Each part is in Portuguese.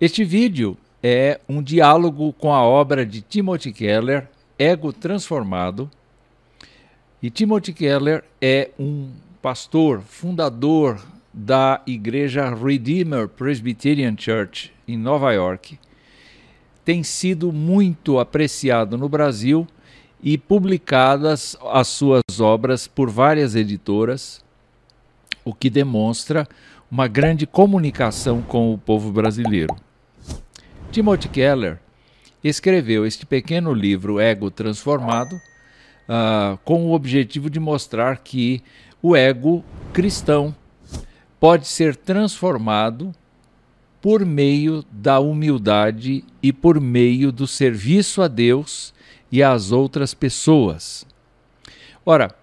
Este vídeo é um diálogo com a obra de Timothy Keller, Ego Transformado. E Timothy Keller é um pastor, fundador da igreja Redeemer Presbyterian Church em Nova York. Tem sido muito apreciado no Brasil e publicadas as suas obras por várias editoras, o que demonstra uma grande comunicação com o povo brasileiro. Timothy Keller escreveu este pequeno livro Ego Transformado uh, com o objetivo de mostrar que o ego cristão pode ser transformado por meio da humildade e por meio do serviço a Deus e às outras pessoas. Ora,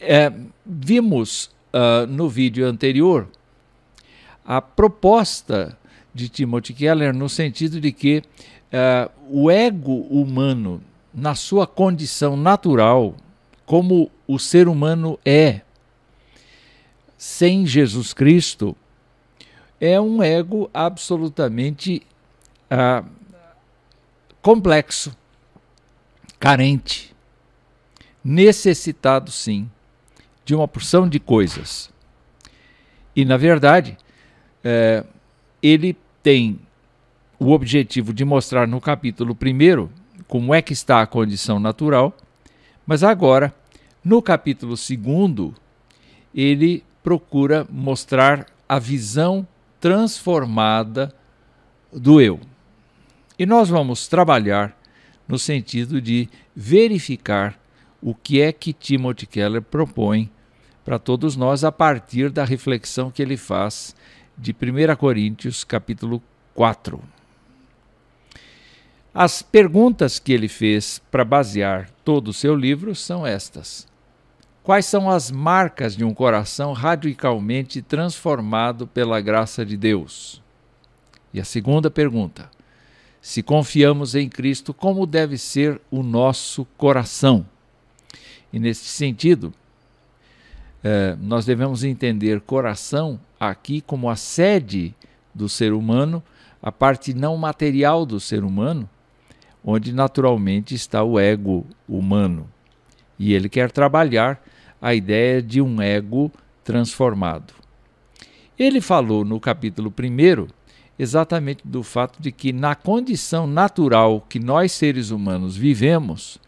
é, vimos uh, no vídeo anterior a proposta de Timothy Keller no sentido de que uh, o ego humano, na sua condição natural, como o ser humano é, sem Jesus Cristo, é um ego absolutamente uh, complexo, carente, necessitado sim de uma porção de coisas. E, na verdade, é, ele tem o objetivo de mostrar no capítulo 1 como é que está a condição natural, mas agora, no capítulo 2, ele procura mostrar a visão transformada do eu. E nós vamos trabalhar no sentido de verificar o que é que Timothy Keller propõe para todos nós a partir da reflexão que ele faz de 1 Coríntios, capítulo 4. As perguntas que ele fez para basear todo o seu livro são estas: Quais são as marcas de um coração radicalmente transformado pela graça de Deus? E a segunda pergunta: Se confiamos em Cristo, como deve ser o nosso coração? E nesse sentido, eh, nós devemos entender coração aqui como a sede do ser humano, a parte não material do ser humano, onde naturalmente está o ego humano. E ele quer trabalhar a ideia de um ego transformado. Ele falou no capítulo 1 exatamente do fato de que, na condição natural que nós seres humanos vivemos,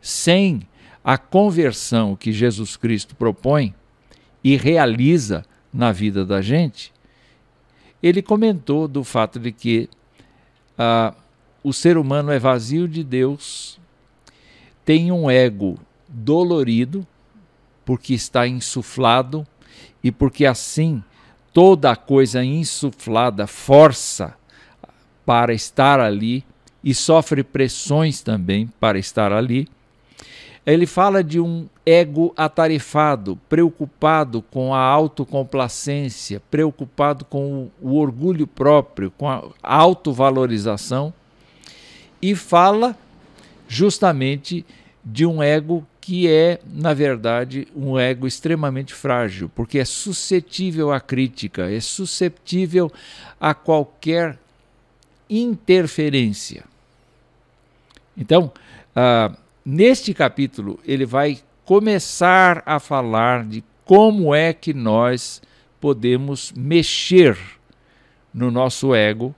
sem a conversão que Jesus Cristo propõe e realiza na vida da gente, ele comentou do fato de que ah, o ser humano é vazio de Deus, tem um ego dolorido, porque está insuflado e porque assim toda a coisa insuflada força para estar ali e sofre pressões também para estar ali ele fala de um ego atarefado, preocupado com a autocomplacência, preocupado com o, orgulho próprio, com a autovalorização, e fala justamente de um ego que é, na verdade, um ego extremamente frágil, porque é suscetível à crítica, é suscetível a qualquer interferência. Então, uh, Neste capítulo, ele vai começar a falar de como é que nós podemos mexer no nosso ego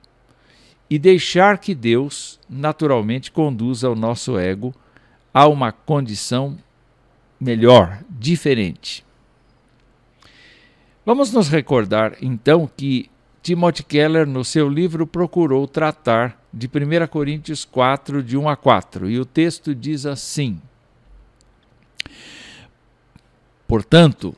e deixar que Deus naturalmente conduza o nosso ego a uma condição melhor, diferente. Vamos nos recordar então que Timothy Keller, no seu livro, procurou tratar de 1 Coríntios 4, de 1 a 4. E o texto diz assim: Portanto,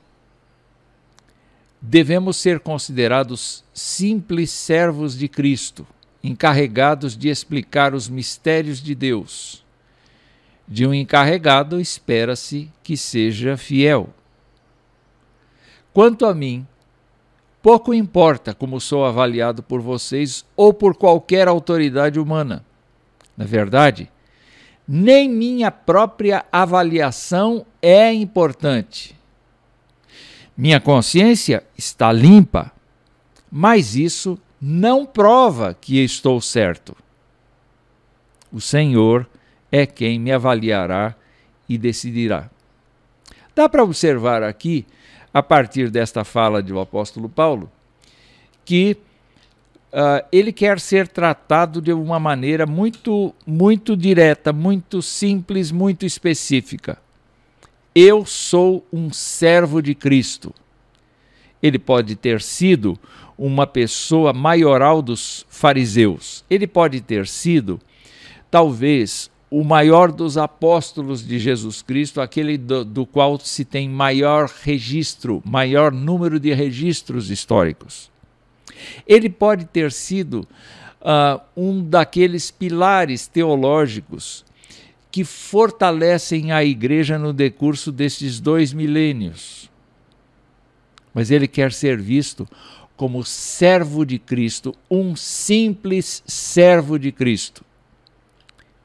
devemos ser considerados simples servos de Cristo, encarregados de explicar os mistérios de Deus. De um encarregado, espera-se que seja fiel. Quanto a mim, Pouco importa como sou avaliado por vocês ou por qualquer autoridade humana. Na verdade, nem minha própria avaliação é importante. Minha consciência está limpa, mas isso não prova que estou certo. O Senhor é quem me avaliará e decidirá. Dá para observar aqui, a partir desta fala do apóstolo Paulo, que uh, ele quer ser tratado de uma maneira muito, muito direta, muito simples, muito específica. Eu sou um servo de Cristo. Ele pode ter sido uma pessoa maioral dos fariseus. Ele pode ter sido, talvez, o maior dos apóstolos de Jesus Cristo, aquele do, do, qual se tem maior registro, maior número de registros históricos. Ele pode ter sido uh, um daqueles pilares teológicos que fortalecem a igreja no decurso desses dois milênios. Mas ele quer ser visto como servo de Cristo, um simples servo de Cristo.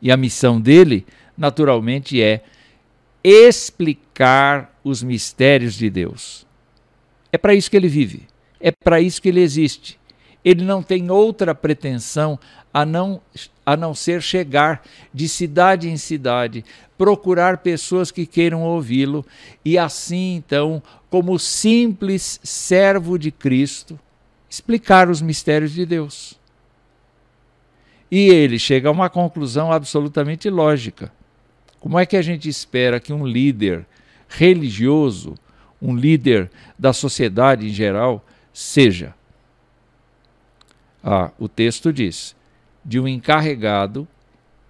E a missão dele, naturalmente, é explicar os mistérios de Deus. É para isso que ele vive, é para isso que ele existe. Ele não tem outra pretensão a não, a não ser chegar de cidade em cidade, procurar pessoas que queiram ouvi-lo e assim, então, como simples servo de Cristo, explicar os mistérios de Deus. E ele chega a uma conclusão absolutamente lógica. Como é que a gente espera que um líder religioso, um líder da sociedade em geral, seja? Ah, o texto diz: de um encarregado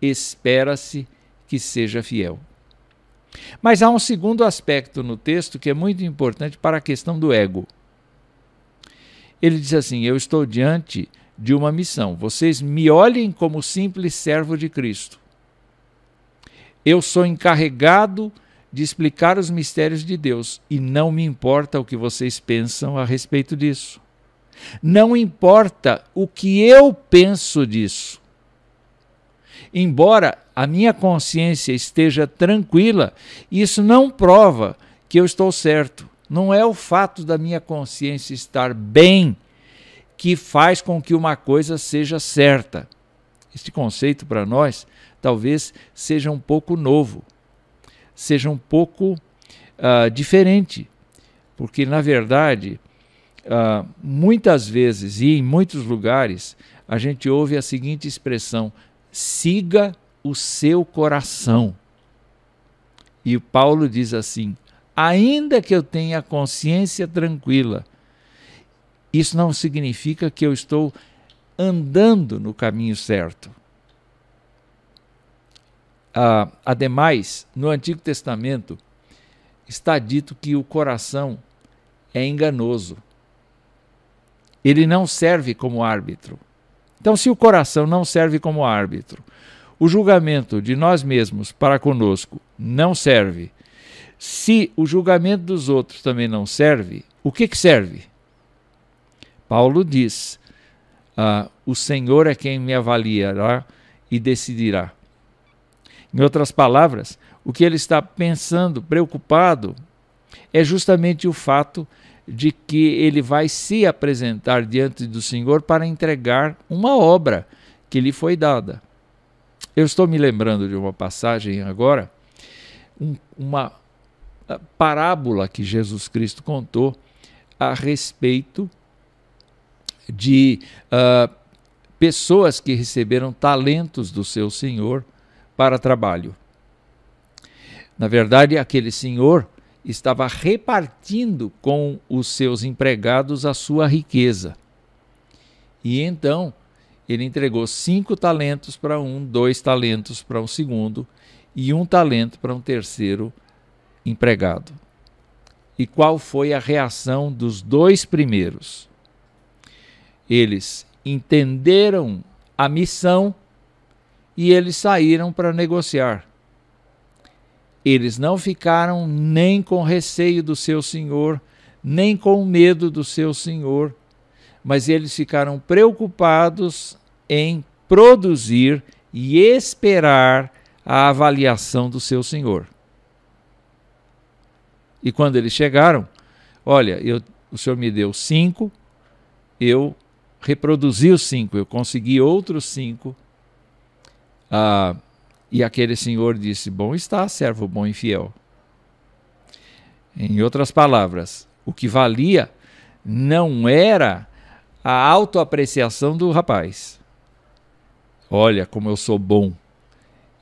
espera-se que seja fiel. Mas há um segundo aspecto no texto que é muito importante para a questão do ego. Ele diz assim: Eu estou diante de uma missão. Vocês me olhem como simples servo de Cristo. Eu sou encarregado de explicar os mistérios de Deus e não me importa o que vocês pensam a respeito disso. Não importa o que eu penso disso. Embora a minha consciência esteja tranquila, isso não prova que eu estou certo. Não é o fato da minha consciência estar bem que faz com que uma coisa seja certa. Este conceito para nós talvez seja um pouco novo, seja um pouco uh, diferente, porque na verdade uh, muitas vezes e em muitos lugares a gente ouve a seguinte expressão: siga o seu coração. E Paulo diz assim: ainda que eu tenha consciência tranquila, isso não significa que eu estou andando no caminho certo. Ah, ademais, no Antigo Testamento está dito que o coração é enganoso ele não serve como árbitro. Então, se o coração não serve como árbitro, o julgamento de nós mesmos para conosco não serve. Se o julgamento dos outros também não serve, o que, que serve? Paulo diz: ah, O Senhor é quem me avaliará e decidirá. Em outras palavras, o que ele está pensando, preocupado, é justamente o fato de que ele vai se apresentar diante do Senhor para entregar uma obra que lhe foi dada. Eu estou me lembrando de uma passagem agora, um, uma parábola que Jesus Cristo contou a respeito de uh, pessoas que receberam talentos do seu senhor para trabalho. Na verdade, aquele senhor estava repartindo com os seus empregados a sua riqueza. E então ele entregou cinco talentos para um, dois talentos para um segundo e um talento para um terceiro empregado. E qual foi a reação dos dois primeiros? Eles entenderam a missão e eles saíram para negociar. Eles não ficaram nem com receio do seu senhor, nem com medo do seu senhor, mas eles ficaram preocupados em produzir e esperar a avaliação do seu senhor. E quando eles chegaram, olha, eu, o senhor me deu cinco, eu reproduzir os cinco, eu consegui outros cinco. Ah, e aquele senhor disse: Bom está, servo bom e fiel. Em outras palavras, o que valia não era a autoapreciação do rapaz. Olha como eu sou bom.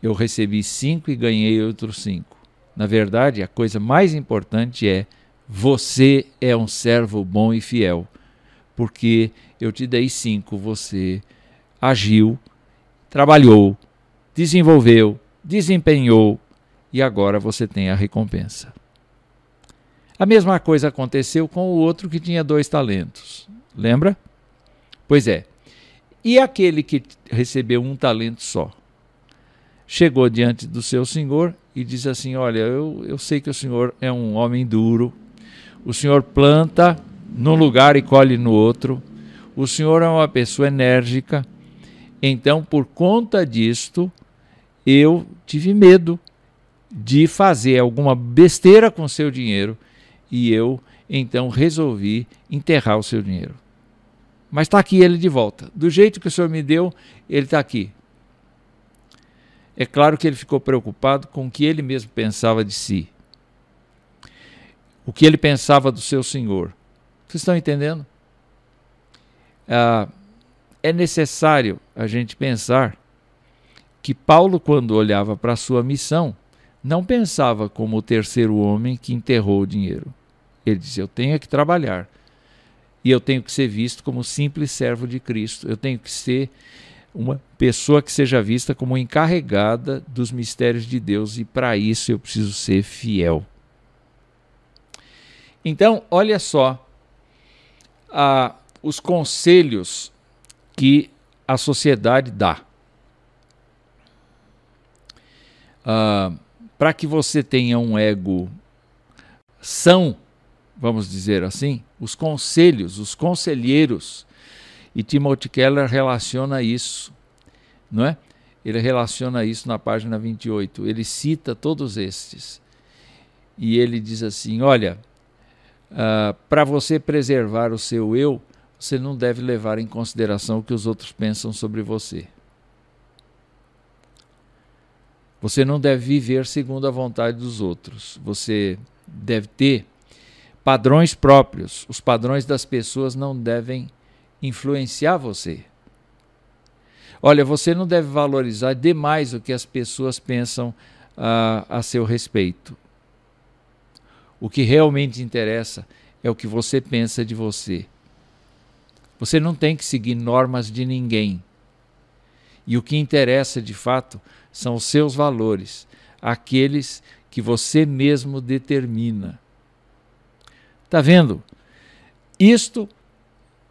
Eu recebi cinco e ganhei outros cinco. Na verdade, a coisa mais importante é: você é um servo bom e fiel, porque eu te dei cinco, você agiu, trabalhou, desenvolveu, desempenhou e agora você tem a recompensa. A mesma coisa aconteceu com o outro que tinha dois talentos. Lembra? Pois é. E aquele que recebeu um talento só? Chegou diante do seu senhor e disse assim: Olha, eu, eu sei que o senhor é um homem duro, o senhor planta num lugar e colhe no outro, o senhor é uma pessoa enérgica, então por conta disto eu tive medo de fazer alguma besteira com seu dinheiro e eu então resolvi enterrar o seu dinheiro. Mas está aqui ele de volta. Do jeito que o senhor me deu, ele está aqui. É claro que ele ficou preocupado com o que ele mesmo pensava de si. O que ele pensava do seu senhor. Vocês estão entendendo? Ah, é necessário a gente pensar que Paulo, quando olhava para a sua missão, não pensava como o terceiro homem que enterrou o dinheiro. Ele dizia: Eu tenho que trabalhar. E eu tenho que ser visto como simples servo de Cristo. Eu tenho que ser uma pessoa que seja vista como encarregada dos mistérios de Deus. E para isso eu preciso ser fiel. Então, olha só ah, os conselhos que a sociedade dá. Ah, para que você tenha um ego são vamos dizer assim, os conselhos, os conselheiros. E Timothy Keller relaciona isso, não é? Ele relaciona isso na página 28. Ele cita todos estes. E ele diz assim: olha, uh, para você preservar o seu eu, você não deve levar em consideração o que os outros pensam sobre você. Você não deve viver segundo a vontade dos outros. Você deve ter padrões próprios. Os padrões das pessoas não devem influenciar você. Olha, você não deve valorizar demais o que as pessoas pensam uh, a seu respeito. O que realmente interessa é o que você pensa de você. Você não tem que seguir normas de ninguém. E o que interessa de fato são os seus valores, aqueles que você mesmo determina. Está vendo? Isto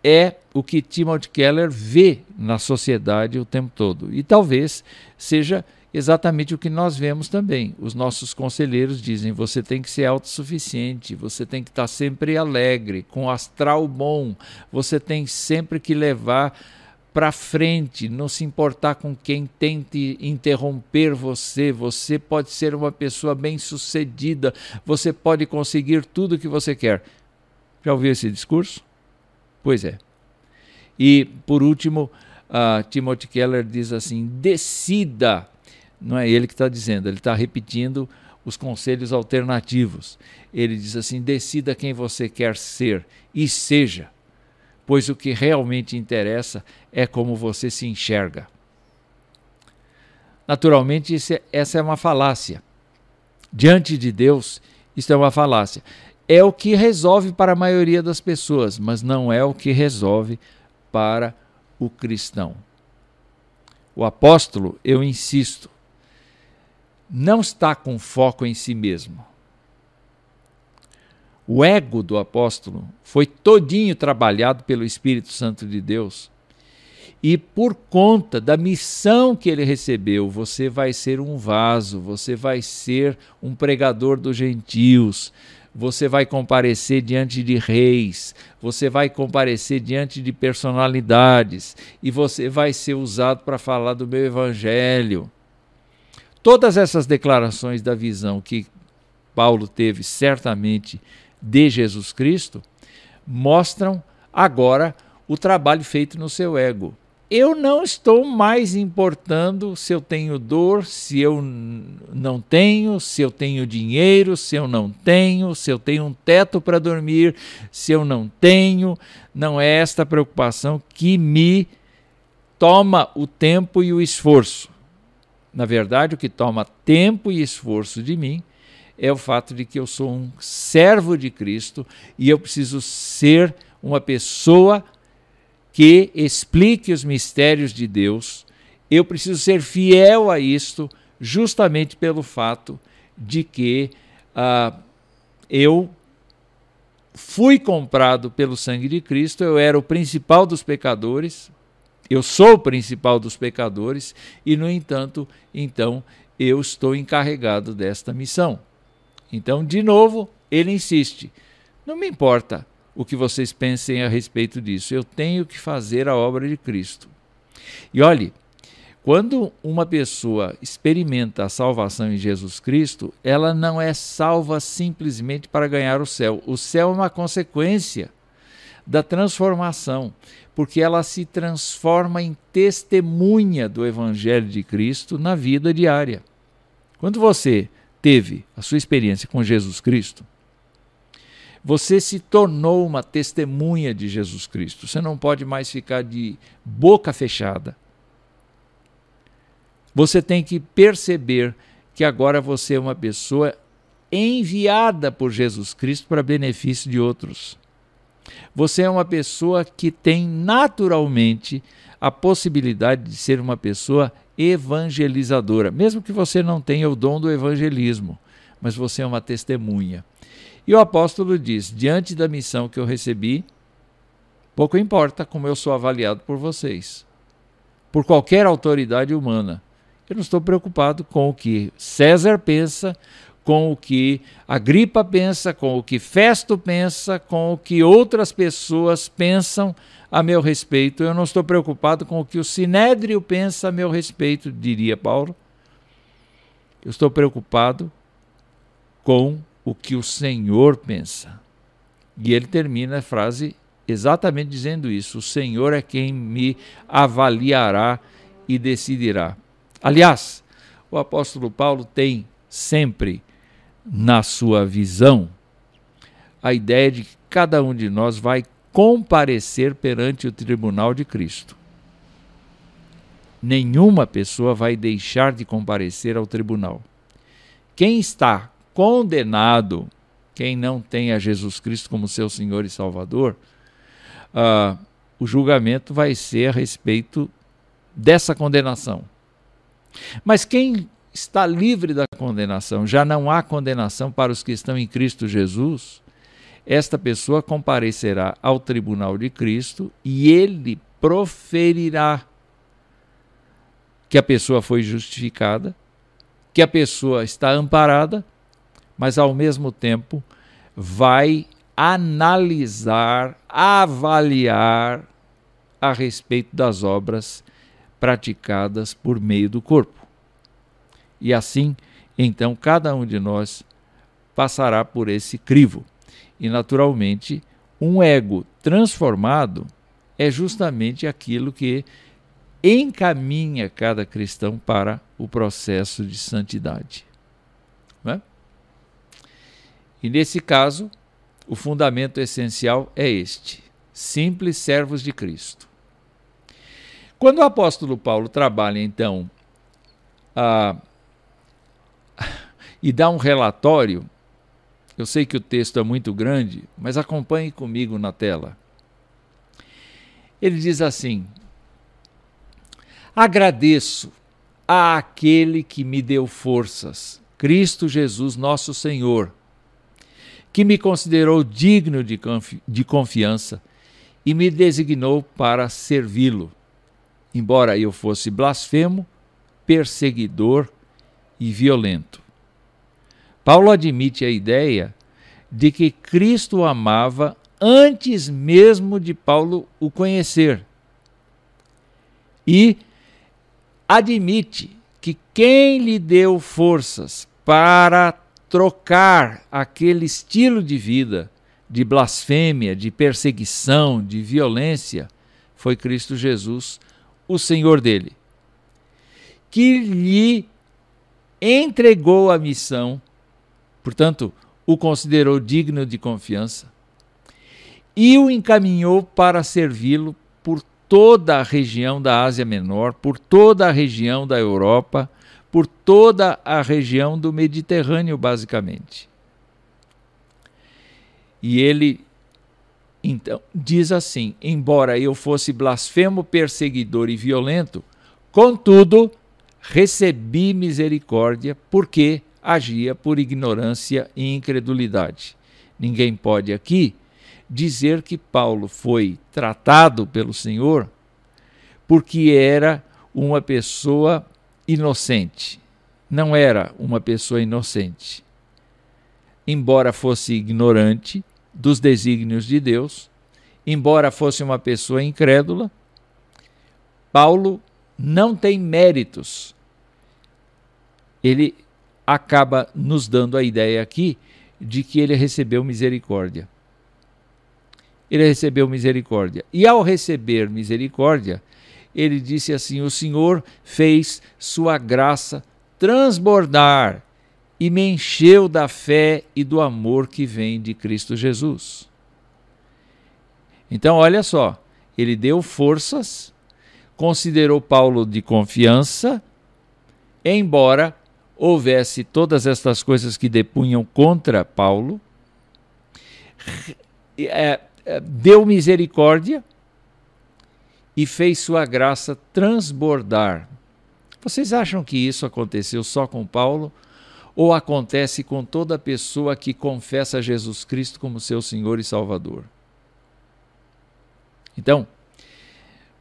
é o que Timothy Keller vê na sociedade o tempo todo. E talvez seja exatamente o que nós vemos também. Os nossos conselheiros dizem: você tem que ser autossuficiente, você tem que estar sempre alegre, com astral bom, você tem sempre que levar para frente, não se importar com quem tente interromper você. Você pode ser uma pessoa bem-sucedida, você pode conseguir tudo o que você quer. Já ouviu esse discurso? Pois é. E, por último, uh, Timothy Keller diz assim: decida. Não é ele que está dizendo, ele está repetindo os conselhos alternativos. Ele diz assim: decida quem você quer ser e seja pois o que realmente interessa é como você se enxerga. Naturalmente, é, essa é uma falácia. Diante de Deus, isso é uma falácia. É o que resolve para a maioria das pessoas, mas não é o que resolve para o cristão. O apóstolo, eu insisto, não está com foco em si mesmo. O ego do apóstolo foi todinho trabalhado pelo Espírito Santo de Deus. E por conta da missão que ele recebeu, você vai ser um vaso, você vai ser um pregador dos gentios, você vai comparecer diante de reis, você vai comparecer diante de personalidades e você vai ser usado para falar do meu evangelho. Todas essas declarações da visão que Paulo teve certamente de Jesus Cristo mostram agora o trabalho feito no seu ego. Eu não estou mais importando se eu tenho dor, se eu não tenho, se eu tenho dinheiro, se eu não tenho, se eu tenho um teto para dormir, se eu não tenho. Não é esta preocupação que me toma o tempo e o esforço. Na verdade, o que toma tempo e esforço de mim é o fato de que eu sou um servo de Cristo e eu preciso ser uma pessoa que explique os mistérios de Deus. Eu preciso ser fiel a isto, justamente pelo fato de que uh, eu fui comprado pelo sangue de Cristo, eu era o principal dos pecadores, eu sou o principal dos pecadores e, no entanto, então eu estou encarregado desta missão. Então, de novo, ele insiste: não me importa o que vocês pensem a respeito disso. Eu tenho que fazer a obra de Cristo. E olhe, quando uma pessoa experimenta a salvação em Jesus Cristo, ela não é salva simplesmente para ganhar o céu. O céu é uma consequência da transformação, porque ela se transforma em testemunha do Evangelho de Cristo na vida diária. Quando você teve a sua experiência com Jesus Cristo, você se tornou uma testemunha de Jesus Cristo. Você não pode mais ficar de boca fechada. Você tem que perceber que agora você é uma pessoa enviada por Jesus Cristo para benefício de outros. Você é uma pessoa que tem naturalmente a possibilidade de ser uma pessoa evangelizadora, mesmo que você não tenha o dom do evangelismo, mas você é uma testemunha. E o apóstolo diz: diante da missão que eu recebi, pouco importa como eu sou avaliado por vocês, por qualquer autoridade humana. Eu não estou preocupado com o que César pensa, com o que Agripa pensa, com o que Festo pensa, com o que outras pessoas pensam a meu respeito. Eu não estou preocupado com o que o Sinédrio pensa a meu respeito, diria Paulo. Eu estou preocupado com o que o Senhor pensa. E ele termina a frase exatamente dizendo isso: O Senhor é quem me avaliará e decidirá. Aliás, o apóstolo Paulo tem sempre na sua visão a ideia de que cada um de nós vai comparecer perante o tribunal de Cristo. Nenhuma pessoa vai deixar de comparecer ao tribunal. Quem está condenado, quem não tem a Jesus Cristo como seu Senhor e Salvador, uh, o julgamento vai ser a respeito dessa condenação. Mas quem está livre da condenação, já não há condenação para os que estão em Cristo Jesus, esta pessoa comparecerá ao tribunal de Cristo e ele proferirá que a pessoa foi justificada, que a pessoa está amparada mas ao mesmo tempo vai analisar, avaliar a respeito das obras praticadas por meio do corpo. E assim, então, cada um de nós passará por esse crivo. E, naturalmente, um ego transformado é justamente aquilo que encaminha cada cristão para o processo de santidade. É? E nesse caso, o fundamento essencial é este: simples servos de Cristo. Quando o apóstolo Paulo trabalha, então, a, e dá um relatório, eu sei que o texto é muito grande, mas acompanhe comigo na tela. Ele diz assim: Agradeço àquele que me deu forças, Cristo Jesus, nosso Senhor que me considerou digno de, confi de confiança e me designou para servi-lo, embora eu fosse blasfemo, perseguidor e violento. Paulo admite a ideia de que Cristo o amava antes mesmo de Paulo o conhecer. E admite que quem lhe deu forças para trocar aquele estilo de vida de blasfêmia, de perseguição, de violência, foi Cristo Jesus, o Senhor dele, que lhe entregou a missão, portanto, o considerou digno de confiança e o encaminhou para servi-lo por toda a região da Ásia Menor, por toda a região da Europa, por toda a região do Mediterrâneo, basicamente. E ele então diz assim: embora eu fosse blasfemo, perseguidor e violento, contudo recebi misericórdia, porque agia por ignorância e incredulidade. Ninguém pode aqui dizer que Paulo foi tratado pelo Senhor porque era uma pessoa inocente. Não era uma pessoa inocente. Embora fosse ignorante dos desígnios de Deus, embora fosse uma pessoa incrédula, Paulo não tem méritos. Ele acaba nos dando a ideia aqui de que ele recebeu misericórdia ele recebeu misericórdia. E ao receber misericórdia, ele disse assim: O Senhor fez sua graça transbordar e me encheu da fé e do amor que vem de Cristo Jesus. Então, olha só, ele deu forças, considerou Paulo de confiança, embora houvesse todas estas coisas que depunham contra Paulo, é, eh, deu misericórdia e fez sua graça transbordar. Vocês acham que isso aconteceu só com Paulo? Ou acontece com toda pessoa que confessa Jesus Cristo como seu Senhor e Salvador? Então,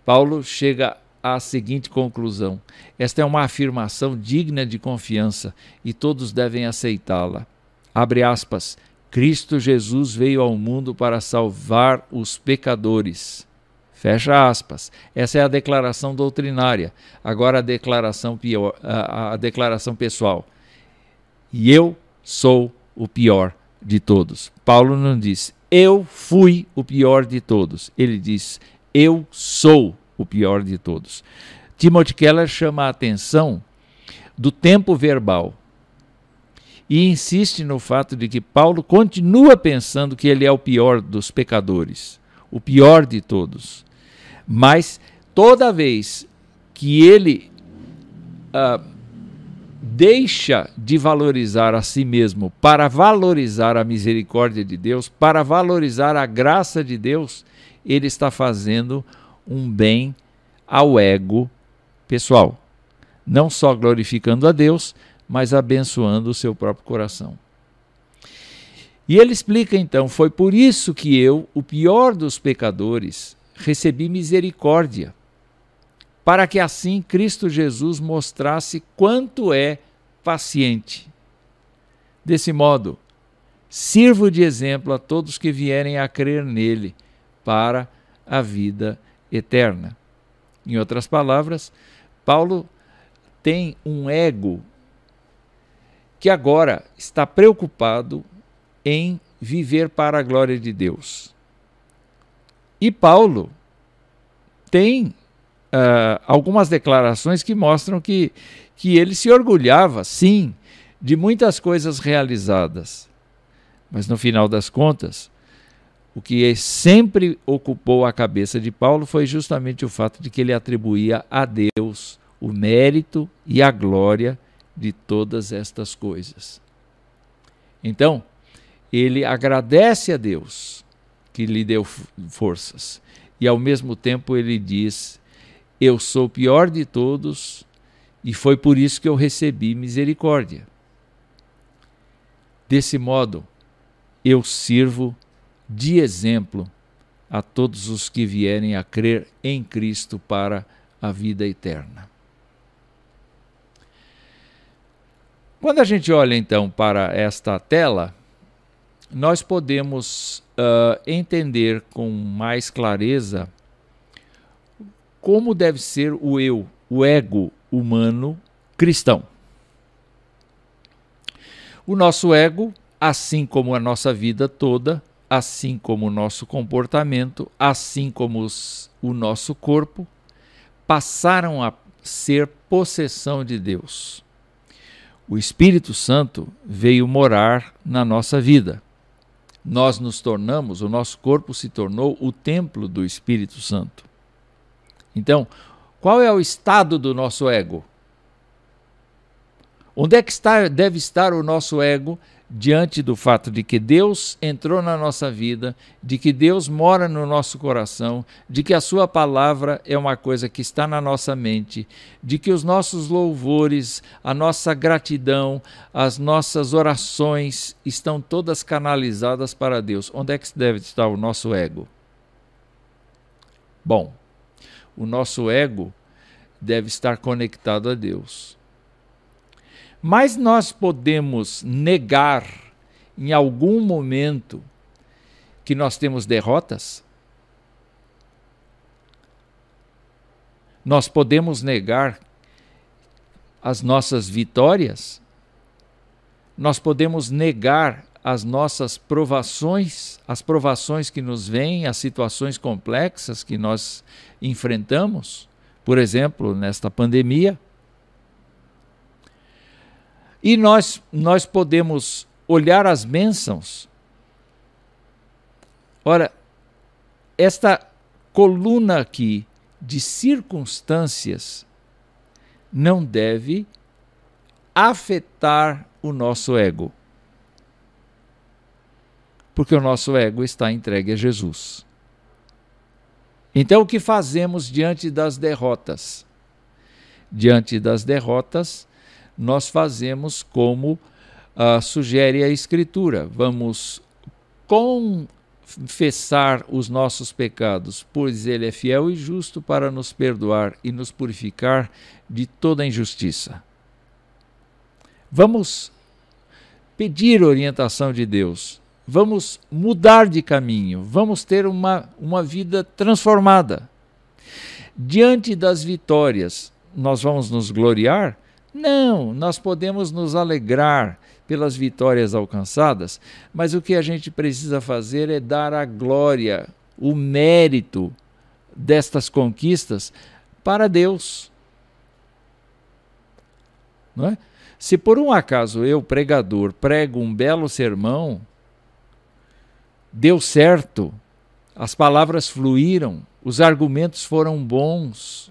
Paulo chega à seguinte conclusão: esta é uma afirmação digna de confiança e todos devem aceitá-la. Abre aspas. Cristo Jesus veio ao mundo para salvar os pecadores. Fecha aspas. Essa é a declaração doutrinária. Agora a declaração, pior, a, a declaração pessoal. E eu sou o pior de todos. Paulo não diz, eu fui o pior de todos. Ele diz, eu sou o pior de todos. Timothy Keller chama a atenção do tempo verbal e insiste no fato de que Paulo continua pensando que ele é o pior dos pecadores, o pior de todos. Mas toda vez que ele uh, deixa de valorizar a si mesmo para valorizar a misericórdia de Deus, para valorizar a graça de Deus, ele está fazendo um bem ao ego pessoal. Não só glorificando a Deus, mas abençoando o seu próprio coração. E ele explica então: foi por isso que eu, o pior dos pecadores, recebi misericórdia, para que assim Cristo Jesus mostrasse quanto é paciente. Desse modo, sirvo de exemplo a todos que vierem a crer nele para a vida eterna. Em outras palavras, Paulo tem um ego que agora está preocupado em viver para a glória de Deus. E Paulo tem uh, algumas declarações que mostram que, que ele se orgulhava, sim, de muitas coisas realizadas. Mas no final das contas, o que sempre ocupou a cabeça de Paulo foi justamente o fato de que ele atribuía a Deus o mérito e a glória de todas estas coisas. Então, ele agradece a Deus que lhe deu forças e ao mesmo tempo ele diz: Eu sou o pior de todos e foi por isso que eu recebi misericórdia. Desse modo, eu sirvo de exemplo a todos os que vierem a crer em Cristo para a vida eterna. Quando a gente olha então para esta tela, nós podemos uh, entender com mais clareza como deve ser o eu, o ego humano cristão. O nosso ego, assim como a nossa vida toda, assim como o nosso comportamento, assim como os, o nosso corpo, passaram a ser possessão de Deus. O Espírito Santo veio morar na nossa vida. Nós nos tornamos, o nosso corpo se tornou o templo do Espírito Santo. Então, qual é o estado do nosso ego? Onde é que está, deve estar o nosso ego diante do fato de que Deus entrou na nossa vida, de que Deus mora no nosso coração, de que a Sua palavra é uma coisa que está na nossa mente, de que os nossos louvores, a nossa gratidão, as nossas orações estão todas canalizadas para Deus. Onde é que deve estar o nosso ego? Bom, o nosso ego deve estar conectado a Deus. Mas nós podemos negar em algum momento que nós temos derrotas? Nós podemos negar as nossas vitórias? Nós podemos negar as nossas provações, as provações que nos vêm, as situações complexas que nós enfrentamos? Por exemplo, nesta pandemia, e nós, nós podemos olhar as bênçãos. Ora, esta coluna aqui de circunstâncias não deve afetar o nosso ego. Porque o nosso ego está entregue a Jesus. Então, o que fazemos diante das derrotas? Diante das derrotas, nós fazemos como uh, sugere a Escritura. Vamos confessar os nossos pecados, pois Ele é fiel e justo para nos perdoar e nos purificar de toda injustiça. Vamos pedir orientação de Deus. Vamos mudar de caminho, vamos ter uma, uma vida transformada. Diante das vitórias, nós vamos nos gloriar, não, nós podemos nos alegrar pelas vitórias alcançadas, mas o que a gente precisa fazer é dar a glória, o mérito destas conquistas para Deus. Não é? Se por um acaso eu, pregador, prego um belo sermão, deu certo, as palavras fluíram, os argumentos foram bons,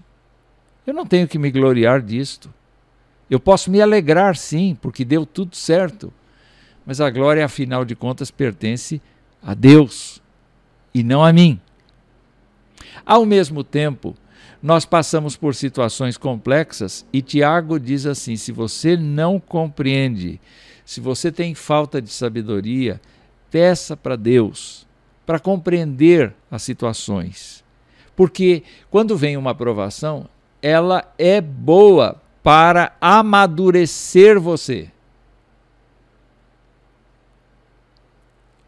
eu não tenho que me gloriar disto. Eu posso me alegrar, sim, porque deu tudo certo. Mas a glória, afinal de contas, pertence a Deus e não a mim. Ao mesmo tempo, nós passamos por situações complexas e Tiago diz assim: se você não compreende, se você tem falta de sabedoria, peça para Deus para compreender as situações. Porque quando vem uma aprovação, ela é boa para amadurecer você.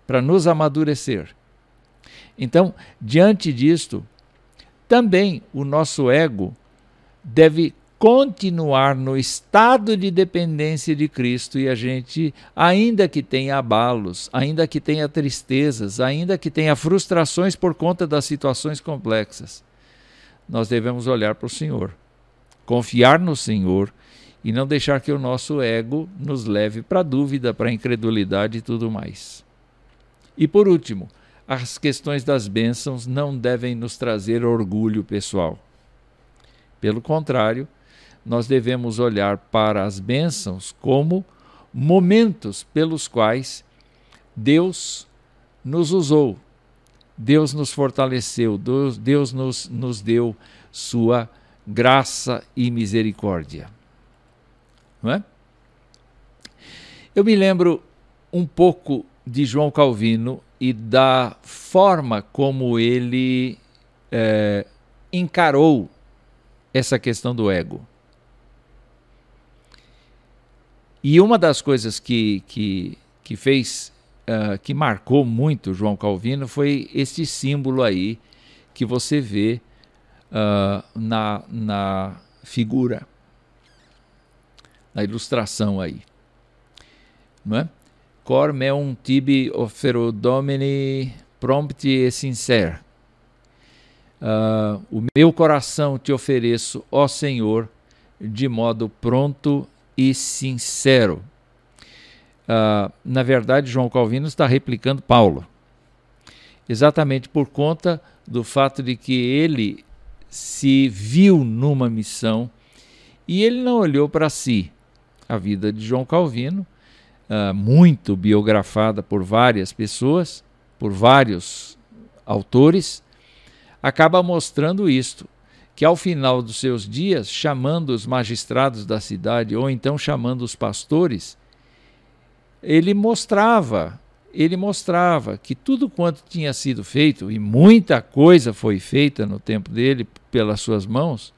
Para nos amadurecer. Então, diante disto, também o nosso ego deve continuar no estado de dependência de Cristo e a gente, ainda que tenha abalos, ainda que tenha tristezas, ainda que tenha frustrações por conta das situações complexas, nós devemos olhar para o Senhor confiar no Senhor e não deixar que o nosso ego nos leve para dúvida, para incredulidade e tudo mais. E por último, as questões das bênçãos não devem nos trazer orgulho pessoal. Pelo contrário, nós devemos olhar para as bênçãos como momentos pelos quais Deus nos usou, Deus nos fortaleceu, Deus, Deus nos, nos deu sua graça e misericórdia. Não é? Eu me lembro um pouco de João Calvino e da forma como ele é, encarou essa questão do ego. E uma das coisas que, que, que fez, uh, que marcou muito João Calvino foi este símbolo aí que você vê uh, na, na figura, na ilustração aí. Não é? cor meum tibi ofero domini prompti e sincero. Uh, o meu coração te ofereço, ó Senhor, de modo pronto e sincero. Uh, na verdade, João Calvino está replicando Paulo, exatamente por conta do fato de que ele se viu numa missão e ele não olhou para si. A vida de João Calvino, uh, muito biografada por várias pessoas, por vários autores, acaba mostrando isto, que ao final dos seus dias, chamando os magistrados da cidade ou então chamando os pastores, ele mostrava, ele mostrava que tudo quanto tinha sido feito e muita coisa foi feita no tempo dele pelas suas mãos,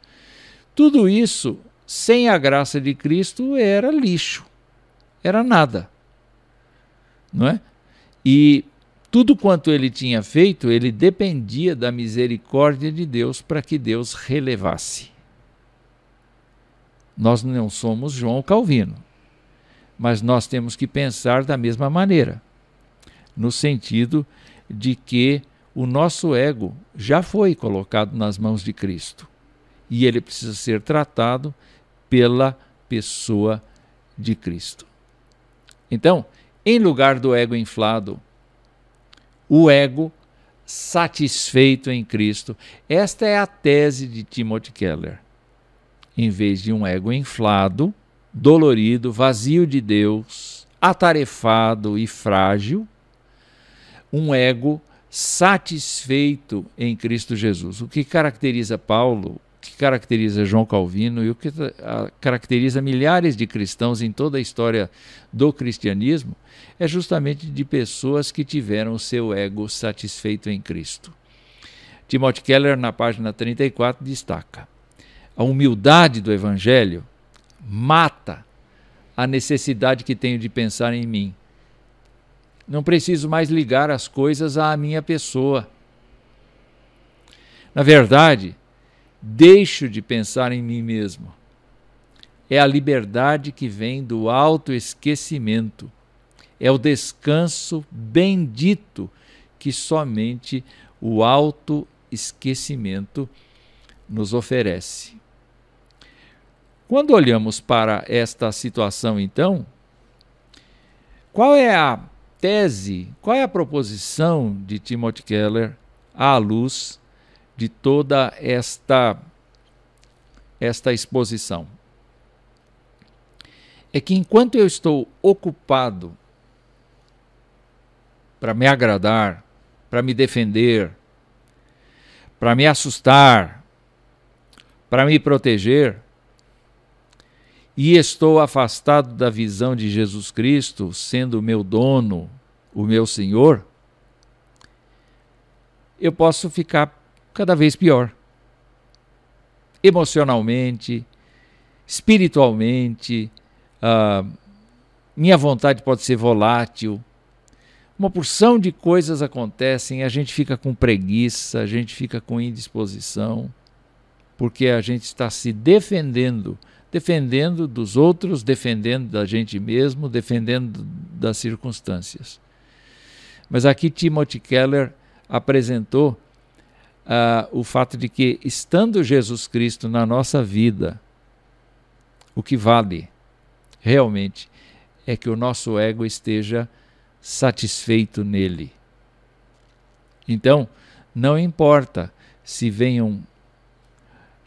tudo isso sem a graça de Cristo era lixo, era nada. Não é? E tudo quanto ele tinha feito, ele dependia da misericórdia de Deus para que Deus relevasse. Nós não somos João Calvino, mas nós temos que pensar da mesma maneira, no sentido de que o nosso ego já foi colocado nas mãos de Cristo e ele precisa ser tratado pela pessoa de Cristo. Então, em lugar do ego inflado, o ego satisfeito em Cristo. Esta é a tese de Timothy Keller. Em vez de um ego inflado, dolorido, vazio de Deus, atarefado e frágil, um ego satisfeito em Cristo Jesus. O que caracteriza Paulo, o que caracteriza João Calvino e o que caracteriza milhares de cristãos em toda a história do cristianismo é justamente de pessoas que tiveram o seu ego satisfeito em Cristo. Timothy Keller, na página 34, destaca: a humildade do Evangelho mata a necessidade que tenho de pensar em mim. Não preciso mais ligar as coisas à minha pessoa. Na verdade, deixo de pensar em mim mesmo. É a liberdade que vem do autoesquecimento é o descanso bendito que somente o autoesquecimento nos oferece. Quando olhamos para esta situação, então, qual é a tese, qual é a proposição de Timothy Keller à luz de toda esta esta exposição? É que enquanto eu estou ocupado para me agradar, para me defender, para me assustar, para me proteger, e estou afastado da visão de Jesus Cristo, sendo meu dono, o meu Senhor, eu posso ficar cada vez pior. Emocionalmente, espiritualmente, uh, minha vontade pode ser volátil, uma porção de coisas acontecem, a gente fica com preguiça, a gente fica com indisposição, porque a gente está se defendendo, defendendo dos outros, defendendo da gente mesmo, defendendo das circunstâncias. Mas aqui Timothy Keller apresentou uh, o fato de que, estando Jesus Cristo na nossa vida, o que vale realmente é que o nosso ego esteja satisfeito nele. Então, não importa se venham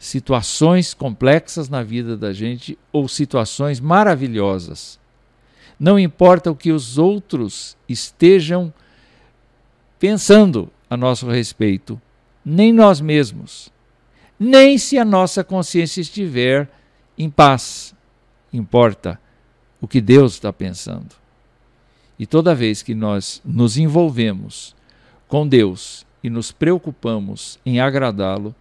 situações complexas na vida da gente ou situações maravilhosas. Não importa o que os outros estejam pensando a nosso respeito, nem nós mesmos, nem se a nossa consciência estiver em paz. Importa o que Deus está pensando. E toda vez que nós nos envolvemos com Deus e nos preocupamos em agradá-lo,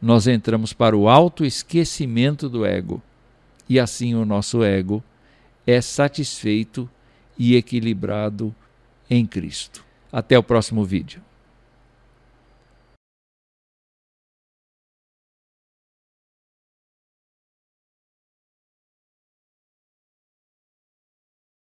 nós entramos para o autoesquecimento do ego. E assim o nosso ego é satisfeito e equilibrado em Cristo. Até o próximo vídeo.